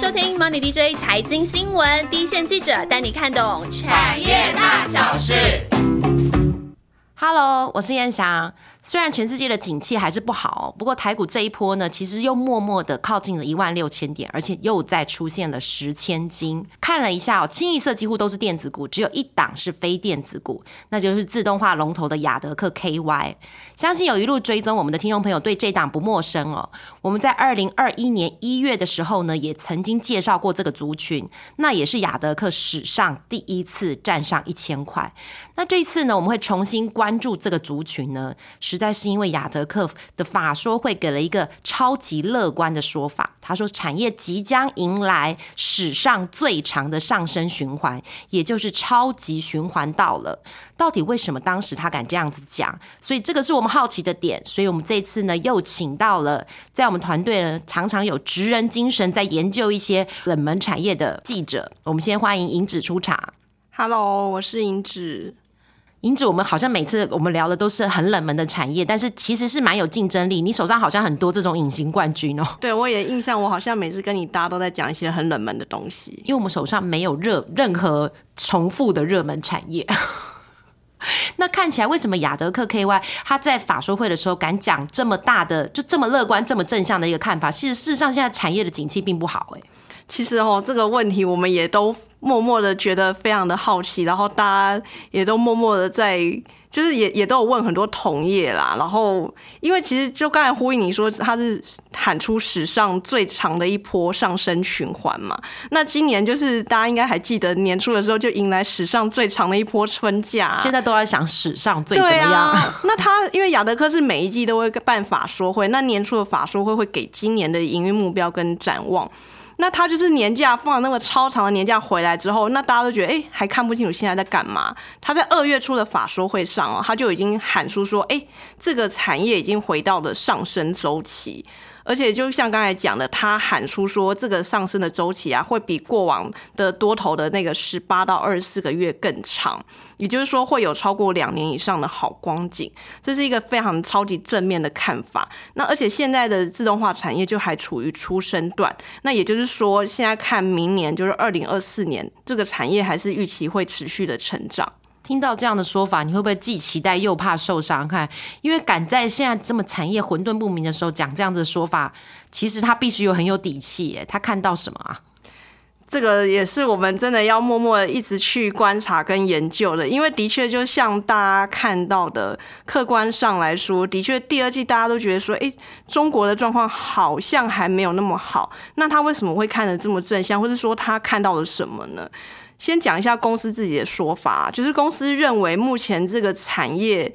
收听 Money DJ 财经新闻，第一线记者带你看懂产业大小事。Hello，我是燕翔。虽然全世界的景气还是不好，不过台股这一波呢，其实又默默的靠近了一万六千点，而且又再出现了十千金。看了一下哦，清一色几乎都是电子股，只有一档是非电子股，那就是自动化龙头的雅德克 KY。相信有一路追踪我们的听众朋友对这档不陌生哦。我们在二零二一年一月的时候呢，也曾经介绍过这个族群，那也是雅德克史上第一次站上一千块。那这一次呢，我们会重新关注这个族群呢，在是因为雅德克的法说会给了一个超级乐观的说法。他说，产业即将迎来史上最长的上升循环，也就是超级循环到了。到底为什么当时他敢这样子讲？所以这个是我们好奇的点。所以我们这次呢，又请到了在我们团队呢常常有职人精神，在研究一些冷门产业的记者。我们先欢迎银子出场。Hello，我是银子。银子，我们好像每次我们聊的都是很冷门的产业，但是其实是蛮有竞争力。你手上好像很多这种隐形冠军哦，对我也印象，我好像每次跟你搭都在讲一些很冷门的东西。因为我们手上没有热任何重复的热门产业。那看起来，为什么雅德克 KY 他在法说会的时候敢讲这么大的、就这么乐观、这么正向的一个看法？其实事实上，现在产业的景气并不好、哎，其实哦，这个问题我们也都默默的觉得非常的好奇，然后大家也都默默的在，就是也也都有问很多同业啦。然后，因为其实就刚才呼应你说，他是喊出史上最长的一波上升循环嘛。那今年就是大家应该还记得年初的时候就迎来史上最长的一波春假，现在都在想史上最怎么对样？啊，那他因为雅德克是每一季都会办法说会，那年初的法说会会给今年的营运目标跟展望。那他就是年假放了那个超长的年假回来之后，那大家都觉得哎、诶还看不清楚现在在干嘛。他在二月初的法说会上哦，他就已经喊出说，哎、这个产业已经回到了上升周期。而且就像刚才讲的，他喊出说这个上升的周期啊，会比过往的多头的那个十八到二十四个月更长，也就是说会有超过两年以上的好光景，这是一个非常超级正面的看法。那而且现在的自动化产业就还处于出生段，那也就是说现在看明年就是二零二四年，这个产业还是预期会持续的成长。听到这样的说法，你会不会既期待又怕受伤看？因为敢在现在这么产业混沌不明的时候讲这样子的说法，其实他必须有很有底气耶。他看到什么啊？这个也是我们真的要默默的一直去观察跟研究的，因为的确就像大家看到的，客观上来说，的确第二季大家都觉得说，诶，中国的状况好像还没有那么好，那他为什么会看得这么正向，或者说他看到了什么呢？先讲一下公司自己的说法，就是公司认为目前这个产业。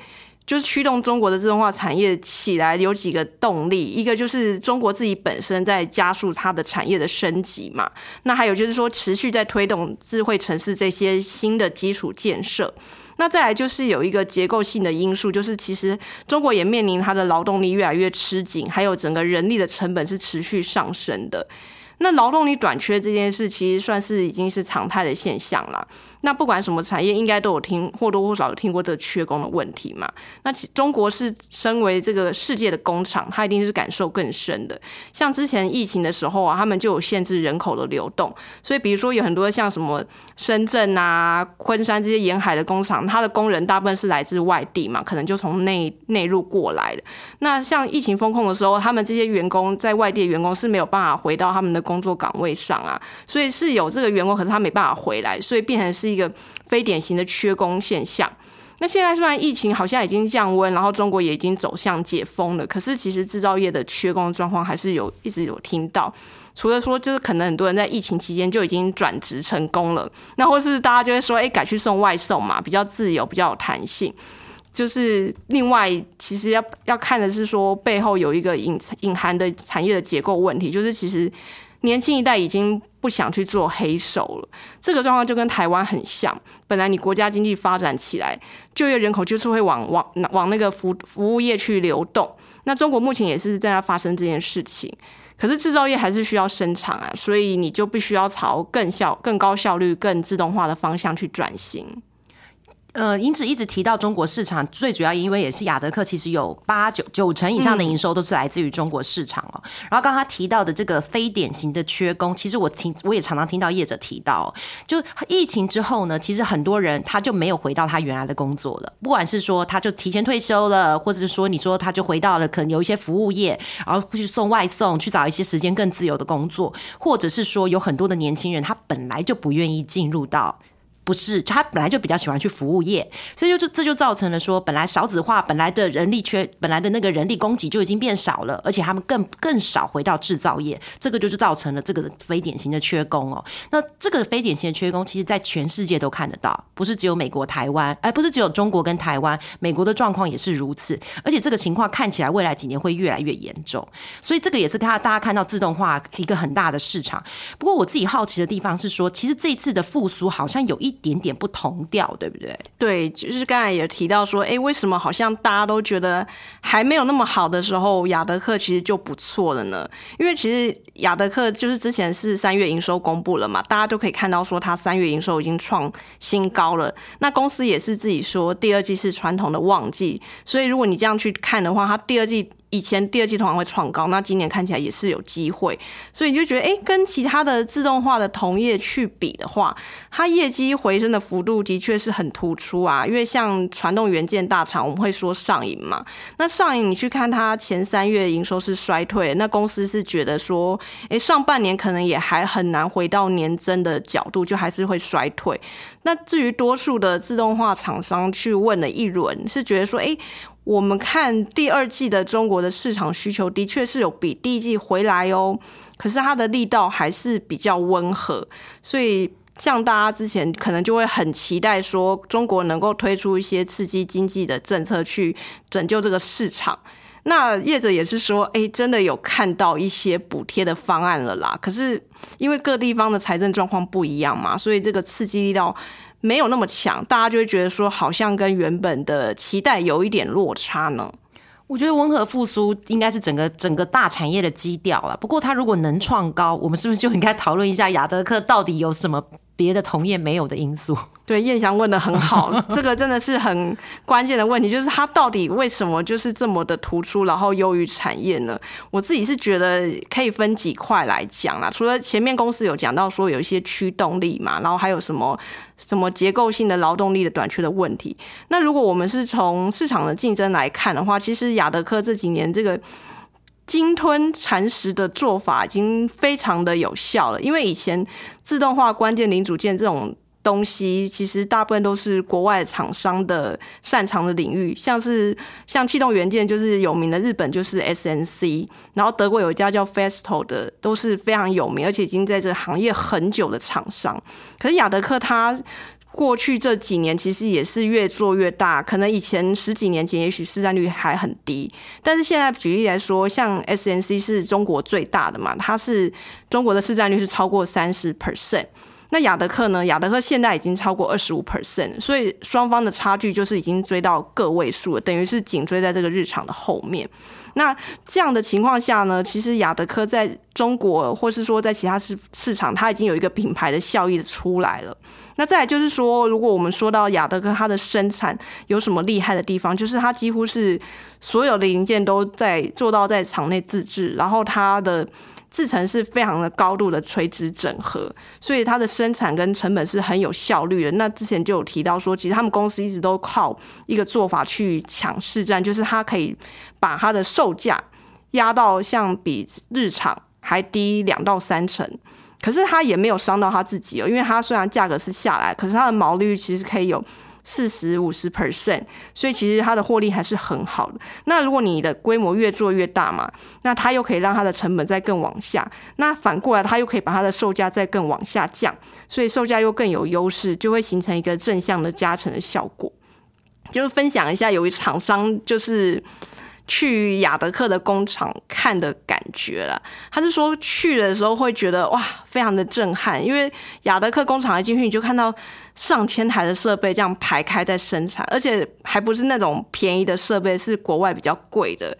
就是驱动中国的自动化产业起来有几个动力，一个就是中国自己本身在加速它的产业的升级嘛，那还有就是说持续在推动智慧城市这些新的基础建设。那再来就是有一个结构性的因素，就是其实中国也面临它的劳动力越来越吃紧，还有整个人力的成本是持续上升的。那劳动力短缺这件事，其实算是已经是常态的现象了。那不管什么产业，应该都有听或多或少有听过这缺工的问题嘛。那其中国是身为这个世界的工厂，它一定是感受更深的。像之前疫情的时候啊，他们就有限制人口的流动，所以比如说有很多像什么深圳啊、昆山这些沿海的工厂，它的工人大部分是来自外地嘛，可能就从内内陆过来的。那像疫情风控的时候，他们这些员工在外地的员工是没有办法回到他们的工作岗位上啊，所以是有这个员工，可是他没办法回来，所以变成是一个非典型的缺工现象。那现在虽然疫情好像已经降温，然后中国也已经走向解封了，可是其实制造业的缺工状况还是有一直有听到。除了说，就是可能很多人在疫情期间就已经转职成功了，那或是大家就会说，哎、改去送外送嘛，比较自由，比较有弹性。就是另外，其实要要看的是说背后有一个隐隐含的产业的结构问题，就是其实年轻一代已经不想去做黑手了。这个状况就跟台湾很像，本来你国家经济发展起来，就业人口就是会往往往那个服服务业去流动。那中国目前也是正在发生这件事情。可是制造业还是需要生产啊，所以你就必须要朝更效、更高效率、更自动化的方向去转型。呃，英子一直提到中国市场，最主要因为也是雅德克，其实有八九九成以上的营收都是来自于中国市场哦。然后刚刚他提到的这个非典型的缺工，其实我听我也常常听到业者提到，就疫情之后呢，其实很多人他就没有回到他原来的工作了，不管是说他就提前退休了，或者是说你说他就回到了可能有一些服务业，然后去送外送，去找一些时间更自由的工作，或者是说有很多的年轻人他本来就不愿意进入到。不是，他本来就比较喜欢去服务业，所以就这就造成了说，本来少子化，本来的人力缺，本来的那个人力供给就已经变少了，而且他们更更少回到制造业，这个就是造成了这个非典型的缺工哦。那这个非典型的缺工，其实在全世界都看得到，不是只有美国、台湾，而，不是只有中国跟台湾，美国的状况也是如此，而且这个情况看起来未来几年会越来越严重，所以这个也是他大家看到自动化一个很大的市场。不过我自己好奇的地方是说，其实这次的复苏好像有一。一点点不同调，对不对？对，就是刚才也提到说，哎，为什么好像大家都觉得还没有那么好的时候，雅德克其实就不错了呢？因为其实雅德克就是之前是三月营收公布了嘛，大家都可以看到说，它三月营收已经创新高了。那公司也是自己说，第二季是传统的旺季，所以如果你这样去看的话，它第二季。以前第二季通常会创高，那今年看起来也是有机会，所以你就觉得，哎，跟其他的自动化的同业去比的话，它业绩回升的幅度的确是很突出啊。因为像传动元件大厂，我们会说上影嘛，那上影你去看它前三月营收是衰退，那公司是觉得说，哎，上半年可能也还很难回到年增的角度，就还是会衰退。那至于多数的自动化厂商去问了一轮，是觉得说，哎。我们看第二季的中国的市场需求的确是有比第一季回来哦，可是它的力道还是比较温和，所以像大家之前可能就会很期待说中国能够推出一些刺激经济的政策去拯救这个市场。那业者也是说，哎，真的有看到一些补贴的方案了啦。可是因为各地方的财政状况不一样嘛，所以这个刺激力道。没有那么强，大家就会觉得说，好像跟原本的期待有一点落差呢。我觉得温和复苏应该是整个整个大产业的基调了。不过，它如果能创高，我们是不是就应该讨论一下雅德克到底有什么？别的同业没有的因素，对燕翔问的很好，这个真的是很关键的问题，就是它到底为什么就是这么的突出，然后优于产业呢？我自己是觉得可以分几块来讲啦，除了前面公司有讲到说有一些驱动力嘛，然后还有什么什么结构性的劳动力的短缺的问题。那如果我们是从市场的竞争来看的话，其实雅德科这几年这个。鲸吞蚕食的做法已经非常的有效了，因为以前自动化关键零组件这种东西，其实大部分都是国外厂商的擅长的领域，像是像气动元件就是有名的日本就是 SNC，然后德国有一家叫 Festo 的都是非常有名，而且已经在这行业很久的厂商，可是雅德克它。过去这几年其实也是越做越大，可能以前十几年前也许市占率还很低，但是现在举例来说，像 SNC 是中国最大的嘛，它是中国的市占率是超过三十 percent。那雅德克呢？雅德克现在已经超过二十五 percent，所以双方的差距就是已经追到个位数了，等于是紧追在这个日常的后面。那这样的情况下呢，其实雅德克在中国或是说在其他市市场，它已经有一个品牌的效益出来了。那再来就是说，如果我们说到雅德克它的生产有什么厉害的地方，就是它几乎是所有的零件都在做到在厂内自制，然后它的。制成是非常的高度的垂直整合，所以它的生产跟成本是很有效率的。那之前就有提到说，其实他们公司一直都靠一个做法去抢市占，就是它可以把它的售价压到像比日厂还低两到三成，可是它也没有伤到他自己哦，因为它虽然价格是下来，可是它的毛利率其实可以有。四十五十 percent，所以其实它的获利还是很好的。那如果你的规模越做越大嘛，那它又可以让它的成本再更往下，那反过来它又可以把它的售价再更往下降，所以售价又更有优势，就会形成一个正向的加成的效果。就是分享一下，有一厂商就是。去雅德克的工厂看的感觉了，他是说去的时候会觉得哇，非常的震撼，因为雅德克工厂一进去你就看到上千台的设备这样排开在生产，而且还不是那种便宜的设备，是国外比较贵的。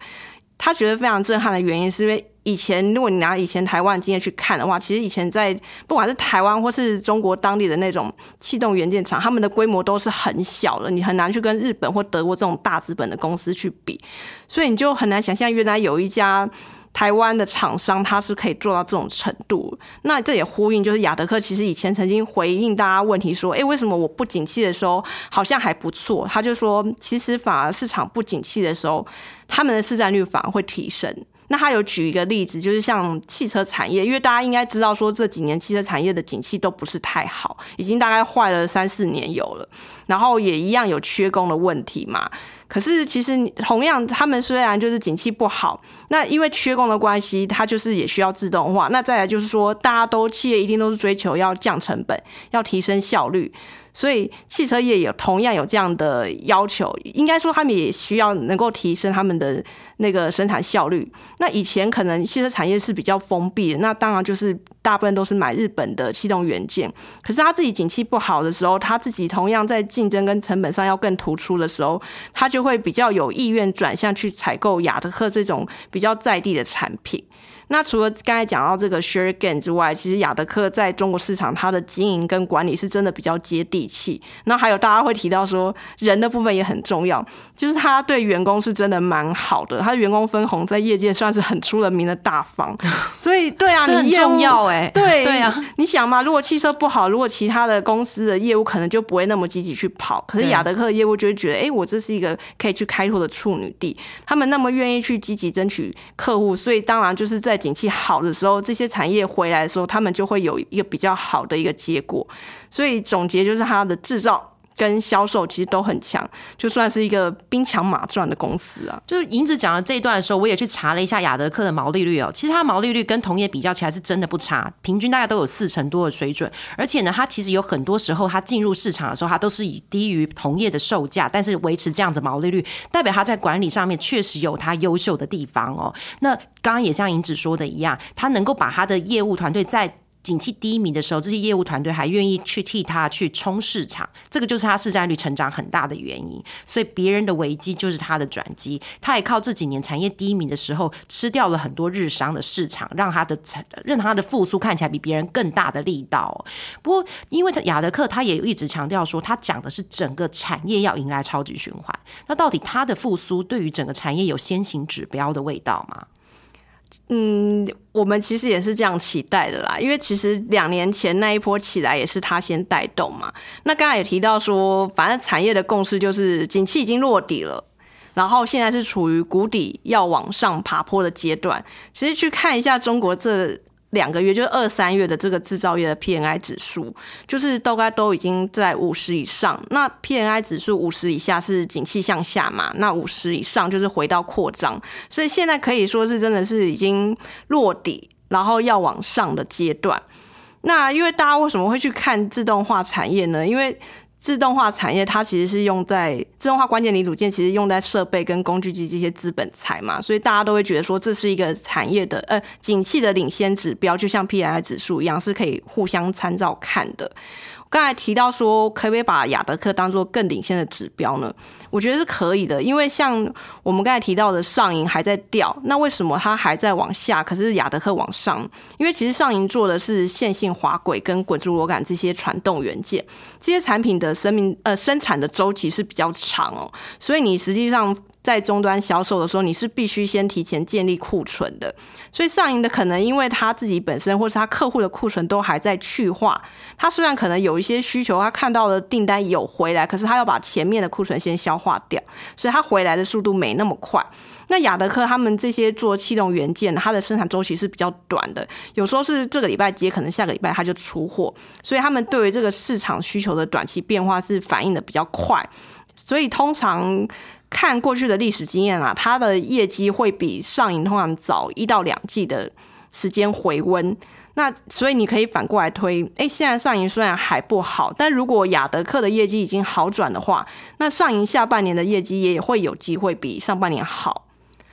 他觉得非常震撼的原因是因为以前如果你拿以前台湾经验去看的话，其实以前在不管是台湾或是中国当地的那种气动元件厂，他们的规模都是很小的，你很难去跟日本或德国这种大资本的公司去比，所以你就很难想象原来有一家。台湾的厂商他是可以做到这种程度，那这也呼应就是亚德克其实以前曾经回应大家问题说，诶，为什么我不景气的时候好像还不错？他就说，其实反而市场不景气的时候，他们的市占率反而会提升。那他有举一个例子，就是像汽车产业，因为大家应该知道说这几年汽车产业的景气都不是太好，已经大概坏了三四年有了，然后也一样有缺工的问题嘛。可是其实同样，他们虽然就是景气不好，那因为缺工的关系，它就是也需要自动化。那再来就是说，大家都企业一定都是追求要降成本，要提升效率。所以汽车业有同样有这样的要求，应该说他们也需要能够提升他们的那个生产效率。那以前可能汽车产业是比较封闭的，那当然就是大部分都是买日本的气动元件。可是他自己景气不好的时候，他自己同样在竞争跟成本上要更突出的时候，他就会比较有意愿转向去采购雅德克这种比较在地的产品。那除了刚才讲到这个 share gain 之外，其实雅德克在中国市场它的经营跟管理是真的比较接地气。那还有大家会提到说人的部分也很重要，就是他对员工是真的蛮好的，他的员工分红在业界算是很出了名的大方。所以对啊，这很重要哎，对对啊，你想嘛，如果汽车不好，如果其他的公司的业务可能就不会那么积极去跑，可是雅德克的业务就会觉得，哎，我这是一个可以去开拓的处女地，他们那么愿意去积极争取客户，所以当然就是在。景气好的时候，这些产业回来的时候，他们就会有一个比较好的一个结果。所以总结就是，它的制造。跟销售其实都很强，就算是一个兵强马壮的公司啊。就是银子讲的这一段的时候，我也去查了一下雅德克的毛利率哦。其实它毛利率跟同业比较起来是真的不差，平均大概都有四成多的水准。而且呢，它其实有很多时候它进入市场的时候，它都是以低于同业的售价，但是维持这样子毛利率，代表它在管理上面确实有它优秀的地方哦。那刚刚也像银子说的一样，它能够把它的业务团队在景气低迷的时候，这些业务团队还愿意去替他去冲市场，这个就是他市占率成长很大的原因。所以别人的危机就是他的转机，他也靠这几年产业低迷的时候吃掉了很多日商的市场，让他的让他的复苏看起来比别人更大的力道。不过，因为他雅德克他也一直强调说，他讲的是整个产业要迎来超级循环。那到底他的复苏对于整个产业有先行指标的味道吗？嗯，我们其实也是这样期待的啦，因为其实两年前那一波起来也是他先带动嘛。那刚才也提到说，反正产业的共识就是景气已经落底了，然后现在是处于谷底要往上爬坡的阶段。其实去看一下中国这。两个月，就是二三月的这个制造业的 PNI 指数，就是大概都已经在五十以上。那 PNI 指数五十以下是景气向下嘛？那五十以上就是回到扩张，所以现在可以说是真的是已经落底，然后要往上的阶段。那因为大家为什么会去看自动化产业呢？因为自动化产业它其实是用在自动化关键零组件，其实用在设备跟工具机这些资本财嘛，所以大家都会觉得说这是一个产业的呃景气的领先指标，就像 P I 指数一样，是可以互相参照看的。刚才提到说，可不可以把雅德克当做更领先的指标呢？我觉得是可以的，因为像我们刚才提到的上银还在掉，那为什么它还在往下？可是雅德克往上，因为其实上银做的是线性滑轨跟滚珠螺杆这些传动元件，这些产品的生命呃生产的周期是比较长哦，所以你实际上。在终端销售的时候，你是必须先提前建立库存的。所以上银的可能，因为他自己本身或是他客户的库存都还在去化，他虽然可能有一些需求，他看到的订单有回来，可是他要把前面的库存先消化掉，所以他回来的速度没那么快。那雅德克他们这些做气动元件，它的生产周期是比较短的，有时候是这个礼拜接，可能下个礼拜他就出货，所以他们对于这个市场需求的短期变化是反应的比较快，所以通常。看过去的历史经验啊，它的业绩会比上银通常早一到两季的时间回温。那所以你可以反过来推，哎，现在上银虽然还不好，但如果雅德克的业绩已经好转的话，那上银下半年的业绩也会有机会比上半年好。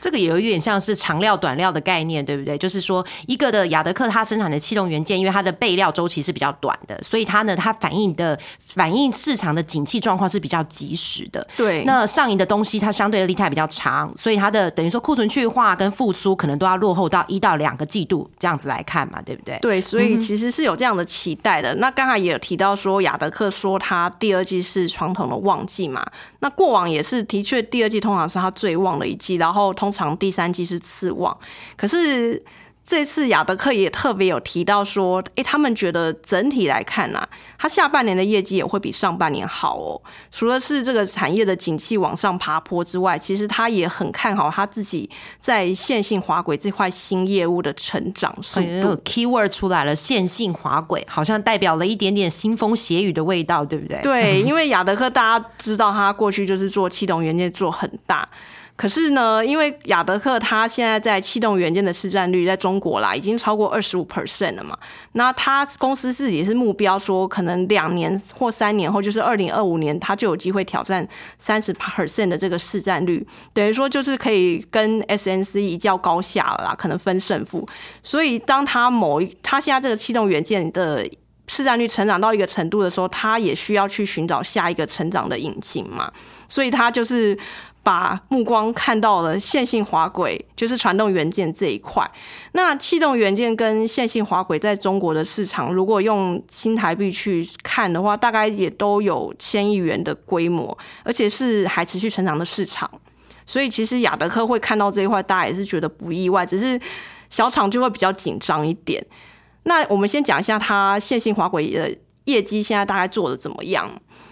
这个也有一点像是长料短料的概念，对不对？就是说，一个的雅德克它生产的气动元件，因为它的备料周期是比较短的，所以它呢，它反映的反映市场的景气状况是比较及时的。对，那上银的东西它相对的利态比较长，所以它的等于说库存去化跟复苏可能都要落后到一到两个季度这样子来看嘛，对不对？对，所以其实是有这样的期待的。那刚才也有提到说，雅德克说它第二季是传统的旺季嘛，那过往也是的确第二季通常是它最旺的一季，然后通常第三季是次旺，可是。这次雅德克也特别有提到说，诶，他们觉得整体来看啊，他下半年的业绩也会比上半年好哦。除了是这个产业的景气往上爬坡之外，其实他也很看好他自己在线性滑轨这块新业务的成长速度。Keyword 出来了，线性滑轨好像代表了一点点腥风血雨的味道，对不对？对，因为雅德克大家知道，他过去就是做气动元件做很大。可是呢，因为雅德克它现在在气动元件的市占率在中国啦，已经超过二十五 percent 了嘛。那它公司自己是目标说，可能两年或三年后，就是二零二五年，它就有机会挑战三十 percent 的这个市占率，等于说就是可以跟 SNC 一较高下了啦，可能分胜负。所以当它某一它现在这个气动元件的市占率成长到一个程度的时候，它也需要去寻找下一个成长的引擎嘛。所以它就是。把目光看到了线性滑轨，就是传动元件这一块。那气动元件跟线性滑轨在中国的市场，如果用新台币去看的话，大概也都有千亿元的规模，而且是还持续成长的市场。所以其实雅德科会看到这一块，大家也是觉得不意外，只是小厂就会比较紧张一点。那我们先讲一下它线性滑轨的业绩，现在大概做的怎么样？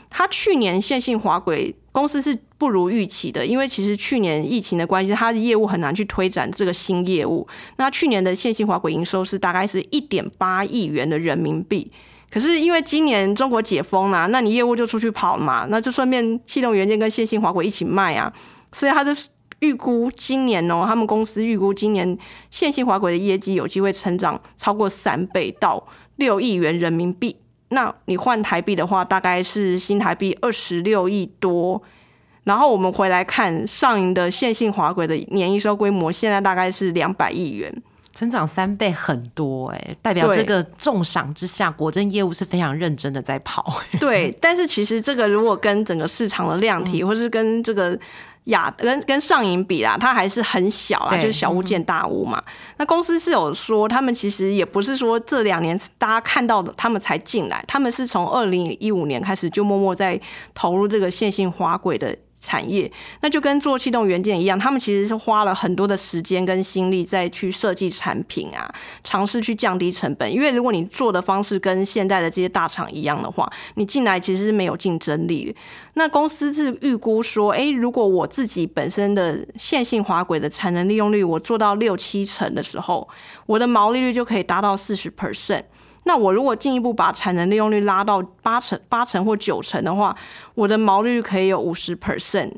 它去年线性滑轨公司是不如预期的，因为其实去年疫情的关系，它的业务很难去推展这个新业务。那去年的线性滑轨营收是大概是一点八亿元的人民币，可是因为今年中国解封啦，那你业务就出去跑嘛，那就顺便气动元件跟线性滑轨一起卖啊，所以它的预估今年哦，他们公司预估今年线性滑轨的业绩有机会成长超过三倍到六亿元人民币。那你换台币的话，大概是新台币二十六亿多。然后我们回来看上银的线性滑轨的年营收规模，现在大概是两百亿元，增长三倍，很多哎，代表这个重赏之下，国珍业务是非常认真的在跑。对，但是其实这个如果跟整个市场的量体，或是跟这个。雅跟跟上影比啦，它还是很小啦，就是小巫见大巫嘛。那公司是有说，他们其实也不是说这两年大家看到的，他们才进来，他们是从二零一五年开始就默默在投入这个线性滑轨的。产业那就跟做气动元件一样，他们其实是花了很多的时间跟心力再去设计产品啊，尝试去降低成本。因为如果你做的方式跟现在的这些大厂一样的话，你进来其实是没有竞争力。那公司是预估说，诶，如果我自己本身的线性滑轨的产能利用率我做到六七成的时候，我的毛利率就可以达到四十 percent。那我如果进一步把产能利用率拉到八成、八成或九成的话，我的毛利率可以有五十 percent，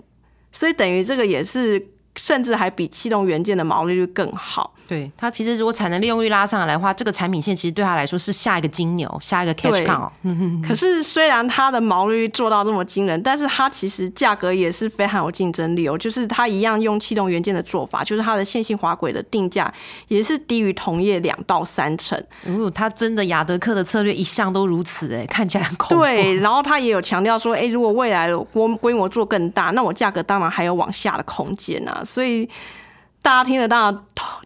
所以等于这个也是。甚至还比气动元件的毛利率更好。对它其实如果产能利用率拉上来的话，这个产品线其实对他来说是下一个金牛，下一个 cash cow。可是虽然它的毛利率做到这么惊人，但是它其实价格也是非常有竞争力哦。就是它一样用气动元件的做法，就是它的线性滑轨的定价也是低于同业两到三成。哦，它真的雅德克的策略一向都如此哎，看起来很恐怖。对，然后他也有强调说，哎，如果未来的规规模做更大，那我价格当然还有往下的空间啊。所以大家听得到，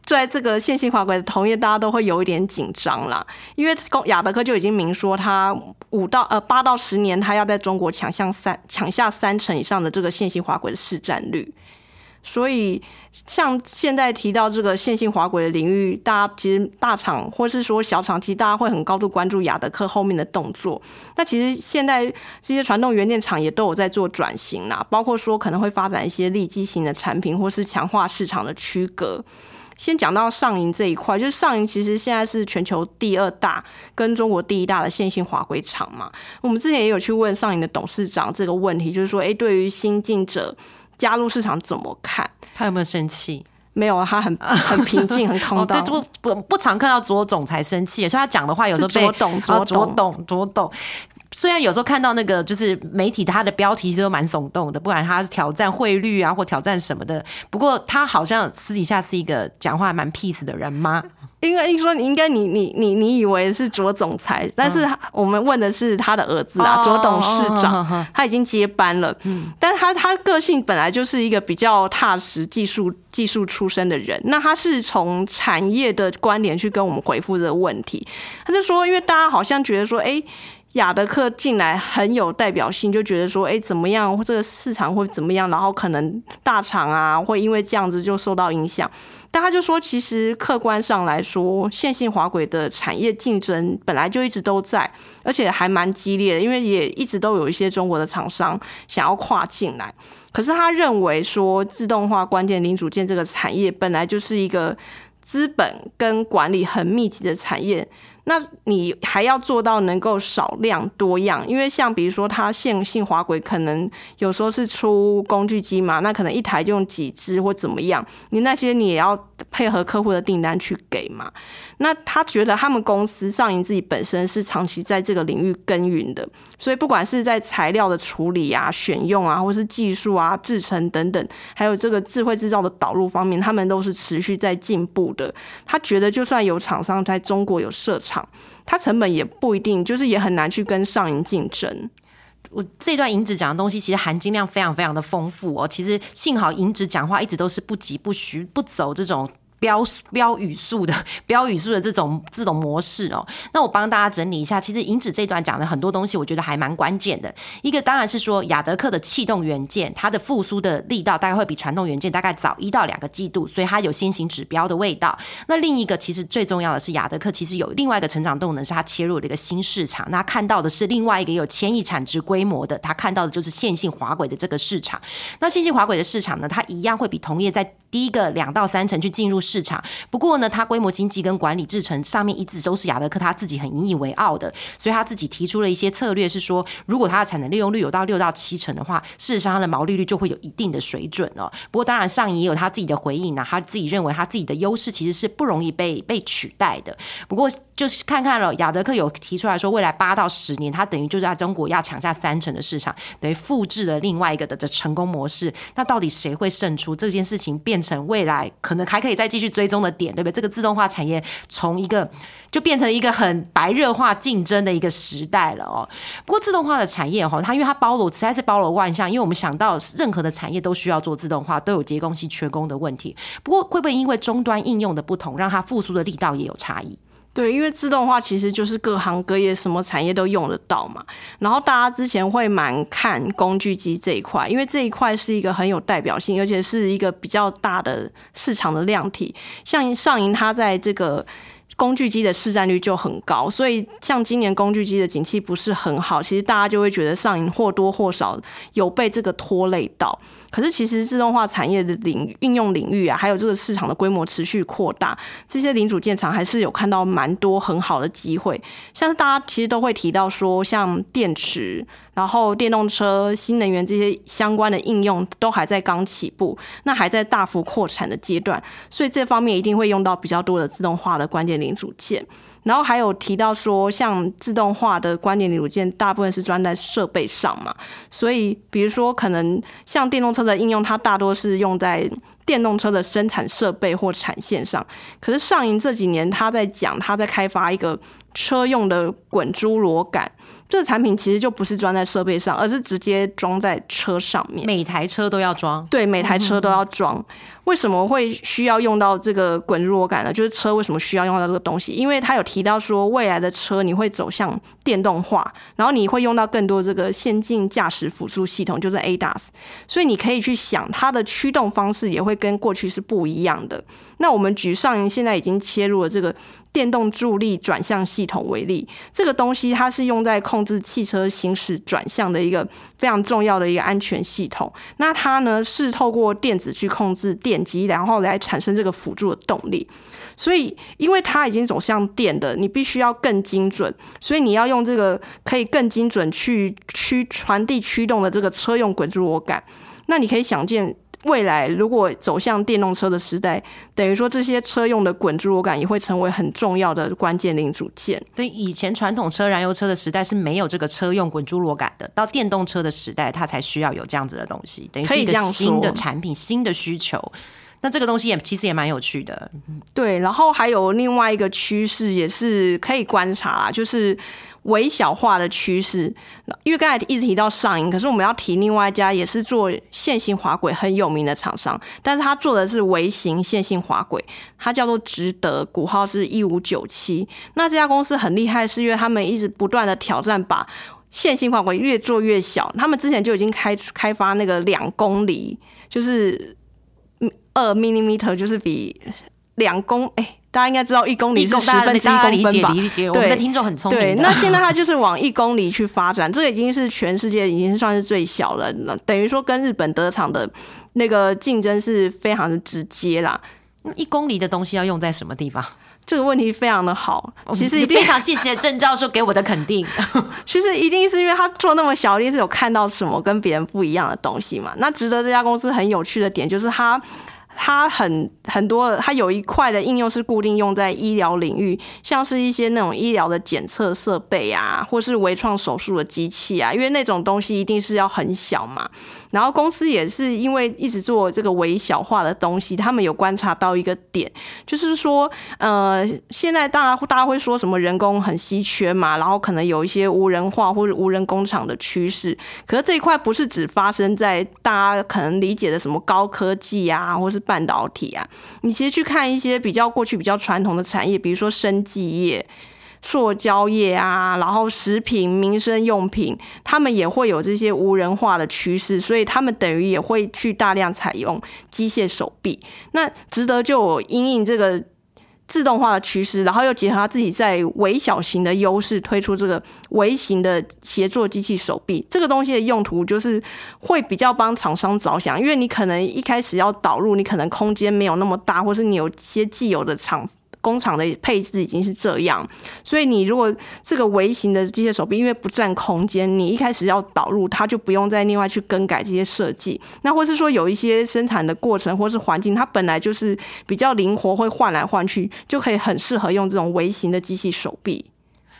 在这个线性滑轨的同业，大家都会有一点紧张啦。因为雅德科就已经明说，他五到呃八到十年，他要在中国抢下三抢下三成以上的这个线性滑轨的市占率。所以，像现在提到这个线性滑轨的领域，大家其实大厂或是说小厂，其实大家会很高度关注雅德克后面的动作。那其实现在这些传动元件厂也都有在做转型啦，包括说可能会发展一些立基型的产品，或是强化市场的区隔。先讲到上银这一块，就是上银其实现在是全球第二大跟中国第一大的线性滑轨厂嘛。我们之前也有去问上银的董事长这个问题，就是说，哎，对于新进者。加入市场怎么看？他有没有生气？没有，他很 很平静，很空荡。不不不常看到左总才生气，所以他讲的话有时候被左董左董左董。虽然有时候看到那个就是媒体它的标题其实都蛮耸动的，不管他是挑战汇率啊，或挑战什么的。不过他好像私底下是一个讲话蛮 peace 的人吗？应该说你应该你你你你以为是卓总裁，但是我们问的是他的儿子啊，卓董事长，他已经接班了。嗯，但是他他个性本来就是一个比较踏实、技术技术出身的人。那他是从产业的关联去跟我们回复这个问题。他就说，因为大家好像觉得说，哎。雅德克进来很有代表性，就觉得说，哎，怎么样，这个市场会怎么样？然后可能大厂啊，会因为这样子就受到影响。但他就说，其实客观上来说，线性滑轨的产业竞争本来就一直都在，而且还蛮激烈的，因为也一直都有一些中国的厂商想要跨进来。可是他认为说，自动化关键零组件这个产业本来就是一个资本跟管理很密集的产业。那你还要做到能够少量多样，因为像比如说它线性滑轨，可能有时候是出工具机嘛，那可能一台就用几只或怎么样，你那些你也要配合客户的订单去给嘛。那他觉得他们公司上银自己本身是长期在这个领域耕耘的，所以不管是在材料的处理啊、选用啊，或是技术啊、制成等等，还有这个智慧制造的导入方面，他们都是持续在进步的。他觉得就算有厂商在中国有设厂，它成本也不一定，就是也很难去跟上银竞争。我这段银子讲的东西其实含金量非常非常的丰富哦。其实幸好银子讲话一直都是不急不徐，不走这种。标标语速的 标语速的这种这种模式哦，那我帮大家整理一下。其实银子这段讲的很多东西，我觉得还蛮关键的。一个当然是说雅德克的气动元件，它的复苏的力道大概会比传统元件大概早一到两个季度，所以它有先行指标的味道。那另一个其实最重要的是雅德克其实有另外一个成长动能，是它切入了一个新市场。那看到的是另外一个有千亿产值规模的，它看到的就是线性滑轨的这个市场。那线性滑轨的市场呢，它一样会比同业在第一个两到三成去进入市场，不过呢，它规模经济跟管理制成上面一直都是雅德克他自己很引以为傲的，所以他自己提出了一些策略，是说如果它的产能利用率有到六到七成的话，事实上它的毛利率就会有一定的水准哦。不过当然上也有他自己的回应呢，他自己认为他自己的优势其实是不容易被被取代的。不过就是看看了雅德克有提出来说，未来八到十年，它等于就是在中国要抢下三成的市场，等于复制了另外一个的的成功模式。那到底谁会胜出？这件事情变成未来可能还可以再继续追踪的点，对不对？这个自动化产业从一个就变成一个很白热化竞争的一个时代了哦。不过自动化的产业哈，它因为它包罗实在是包罗万象，因为我们想到任何的产业都需要做自动化，都有结构性缺工的问题。不过会不会因为终端应用的不同，让它复苏的力道也有差异？对，因为自动化其实就是各行各业什么产业都用得到嘛。然后大家之前会蛮看工具机这一块，因为这一块是一个很有代表性，而且是一个比较大的市场的量体。像上银它在这个工具机的市占率就很高，所以像今年工具机的景气不是很好，其实大家就会觉得上银或多或少有被这个拖累到。可是，其实自动化产业的领运用领域啊，还有这个市场的规模持续扩大，这些零组件厂还是有看到蛮多很好的机会。像是大家其实都会提到说，像电池、然后电动车、新能源这些相关的应用，都还在刚起步，那还在大幅扩产的阶段，所以这方面一定会用到比较多的自动化的关键零组件。然后还有提到说，像自动化的关键零组件，大部分是装在设备上嘛，所以比如说可能像电动车的应用，它大多是用在电动车的生产设备或产线上。可是上银这几年，他在讲，他在开发一个车用的滚珠螺杆。这个产品其实就不是装在设备上，而是直接装在车上面。每台车都要装，对，每台车都要装。为什么会需要用到这个滚珠螺杆呢？就是车为什么需要用到这个东西？因为它有提到说，未来的车你会走向电动化，然后你会用到更多这个先进驾驶辅助系统，就是 ADAS。所以你可以去想，它的驱动方式也会跟过去是不一样的。那我们举上现在已经切入了这个电动助力转向系统为例，这个东西它是用在控制汽车行驶转向的一个非常重要的一个安全系统。那它呢是透过电子去控制电机，然后来产生这个辅助的动力。所以因为它已经走向电的，你必须要更精准，所以你要用这个可以更精准去驱传递驱动的这个车用滚珠螺杆。那你可以想见。未来如果走向电动车的时代，等于说这些车用的滚珠螺杆也会成为很重要的关键零组件。对，以前传统车燃油车的时代是没有这个车用滚珠螺杆的，到电动车的时代，它才需要有这样子的东西，等于是一个新的产品、新的需求。那这个东西也其实也蛮有趣的。对，然后还有另外一个趋势也是可以观察，就是。微小化的趋势，因为刚才一直提到上影，可是我们要提另外一家也是做线性滑轨很有名的厂商，但是他做的是微型线性滑轨，它叫做值得，股号是一五九七。那这家公司很厉害，是因为他们一直不断的挑战，把线性滑轨越做越小。他们之前就已经开开发那个两公里，就是二 millimeter，就是比两公哎。大家应该知道一公里是十分之一公分吧？理解，我们的听众很聪明。对，那现在它就是往一公里去发展，这个已经是全世界已经算是最小了。等于说跟日本德厂的那个竞争是非常的直接啦。那一公里的东西要用在什么地方？这个问题非常的好。其实非常谢谢郑教授给我的肯定。其实一定是因为他做那么小，一定是有看到什么跟别人不一样的东西嘛。那值得这家公司很有趣的点就是它。它很很多，它有一块的应用是固定用在医疗领域，像是一些那种医疗的检测设备啊，或是微创手术的机器啊，因为那种东西一定是要很小嘛。然后公司也是因为一直做这个微小化的东西，他们有观察到一个点，就是说，呃，现在大家大家会说什么人工很稀缺嘛，然后可能有一些无人化或者无人工厂的趋势。可是这一块不是只发生在大家可能理解的什么高科技啊，或是半导体啊，你其实去看一些比较过去比较传统的产业，比如说生技业。塑胶业啊，然后食品、民生用品，他们也会有这些无人化的趋势，所以他们等于也会去大量采用机械手臂。那值得就因应这个自动化的趋势，然后又结合他自己在微小型的优势，推出这个微型的协作机器手臂。这个东西的用途就是会比较帮厂商着想，因为你可能一开始要导入，你可能空间没有那么大，或是你有些既有的厂。工厂的配置已经是这样，所以你如果这个微型的机械手臂，因为不占空间，你一开始要导入，它就不用再另外去更改这些设计。那或是说有一些生产的过程或是环境，它本来就是比较灵活，会换来换去，就可以很适合用这种微型的机器手臂。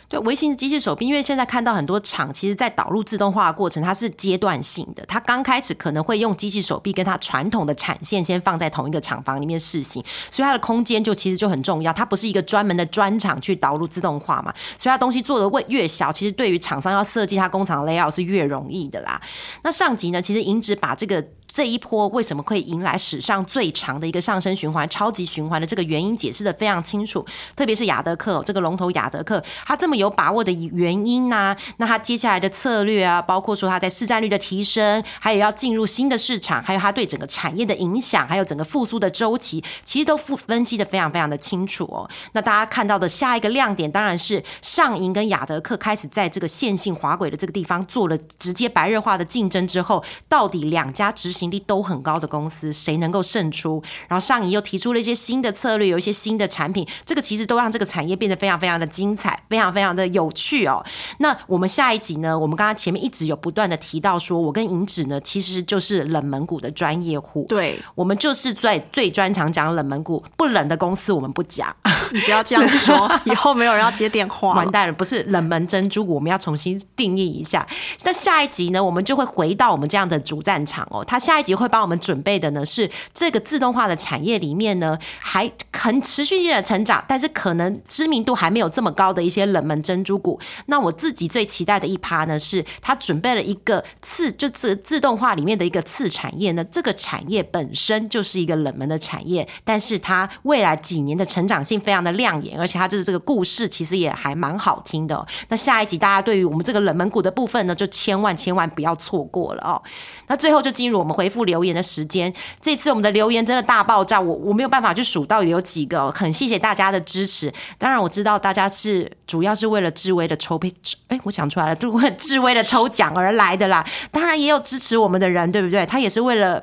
对微型的机械手臂，因为现在看到很多厂，其实在导入自动化的过程，它是阶段性的。它刚开始可能会用机器手臂跟它传统的产线先放在同一个厂房里面试行，所以它的空间就其实就很重要。它不是一个专门的专厂去导入自动化嘛，所以它东西做的越越小，其实对于厂商要设计它工厂的 layout 是越容易的啦。那上集呢，其实银指把这个。这一波为什么会迎来史上最长的一个上升循环、超级循环的这个原因解释的非常清楚，特别是雅德克这个龙头雅德克，他这么有把握的原因呢？那他接下来的策略啊，包括说他在市占率的提升，还有要进入新的市场，还有他对整个产业的影响，还有整个复苏的周期，其实都分分析的非常非常的清楚哦。那大家看到的下一个亮点，当然是上银跟雅德克开始在这个线性滑轨的这个地方做了直接白热化的竞争之后，到底两家直行。力都很高的公司，谁能够胜出？然后上影又提出了一些新的策略，有一些新的产品，这个其实都让这个产业变得非常非常的精彩，非常非常的有趣哦。那我们下一集呢？我们刚刚前面一直有不断的提到，说我跟银指呢，其实就是冷门股的专业户。对，我们就是最最专长讲冷门股，不冷的公司我们不讲。你不要这样说，以后没有人要接电话，完蛋了。不是冷门珍珠股，我们要重新定义一下。那下一集呢，我们就会回到我们这样的主战场哦。它下一集会帮我们准备的呢，是这个自动化的产业里面呢，还很持续性的成长，但是可能知名度还没有这么高的一些冷门珍珠股。那我自己最期待的一趴呢，是他准备了一个次，就自自动化里面的一个次产业呢。这个产业本身就是一个冷门的产业，但是它未来几年的成长性。非常的亮眼，而且它就是这个故事，其实也还蛮好听的。那下一集大家对于我们这个冷门股的部分呢，就千万千万不要错过了哦。那最后就进入我们回复留言的时间。这次我们的留言真的大爆炸，我我没有办法去数到有几个，很谢谢大家的支持。当然我知道大家是主要是为了智威的抽配，哎，我想出来了，为智威的抽奖而来的啦。当然也有支持我们的人，对不对？他也是为了。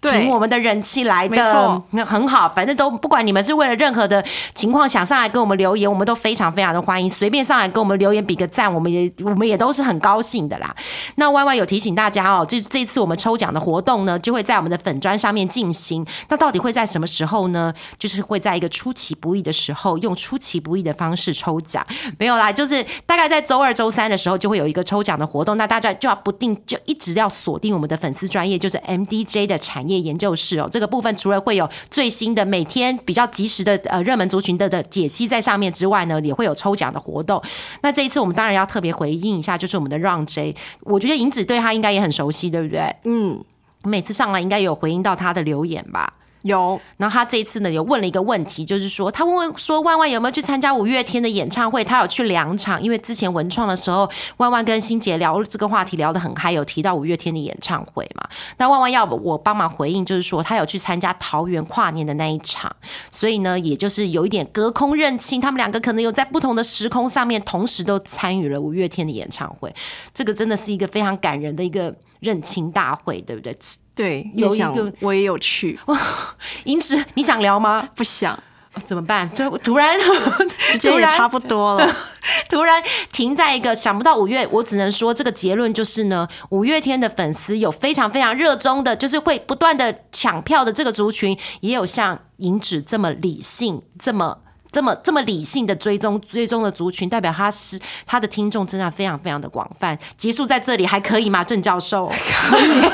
对挺我们的人气来没的错，很好。反正都不管你们是为了任何的情况想上来跟我们留言，我们都非常非常的欢迎，随便上来跟我们留言比个赞，我们也我们也都是很高兴的啦。那 Y Y 有提醒大家哦，这这次我们抽奖的活动呢，就会在我们的粉砖上面进行。那到底会在什么时候呢？就是会在一个出其不意的时候，用出其不意的方式抽奖。没有啦，就是大概在周二、周三的时候就会有一个抽奖的活动，那大家就要不定就一直要锁定我们的粉丝专业，就是 MDJ 的产业研究室哦。这个部分除了会有最新的每天比较及时的呃热门族群的的解析在上面之外呢，也会有抽奖的活动。那这一次我们当然要特别回应一下，就是我们的让 J，我觉得银子对他应该也很熟悉，对不对？嗯，每次上来应该有回应到他的留言吧。有然后他这一次呢，有问了一个问题，就是说他问问说万万有没有去参加五月天的演唱会？他有去两场，因为之前文创的时候，万万跟欣姐聊这个话题聊得很嗨，有提到五月天的演唱会嘛。那万万要我帮忙回应，就是说他有去参加桃园跨年的那一场，所以呢，也就是有一点隔空认亲，他们两个可能有在不同的时空上面同时都参与了五月天的演唱会，这个真的是一个非常感人的一个认亲大会，对不对？对，有一个我也有去，银池，你想聊吗？不想，哦怎么办？就突然时间突然也差不多了。突然停在一个想不到五月，我只能说这个结论就是呢，五月天的粉丝有非常非常热衷的，就是会不断的抢票的这个族群，也有像银指这么理性、这么。这么这么理性的追踪追踪的族群，代表他是他的听众真的非常非常的广泛。结束在这里还可以吗？郑教授可以。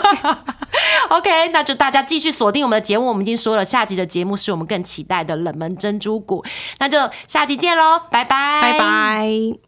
OK，那就大家继续锁定我们的节目。我们已经说了，下集的节目是我们更期待的冷门珍珠股。那就下集见喽，拜拜，拜拜。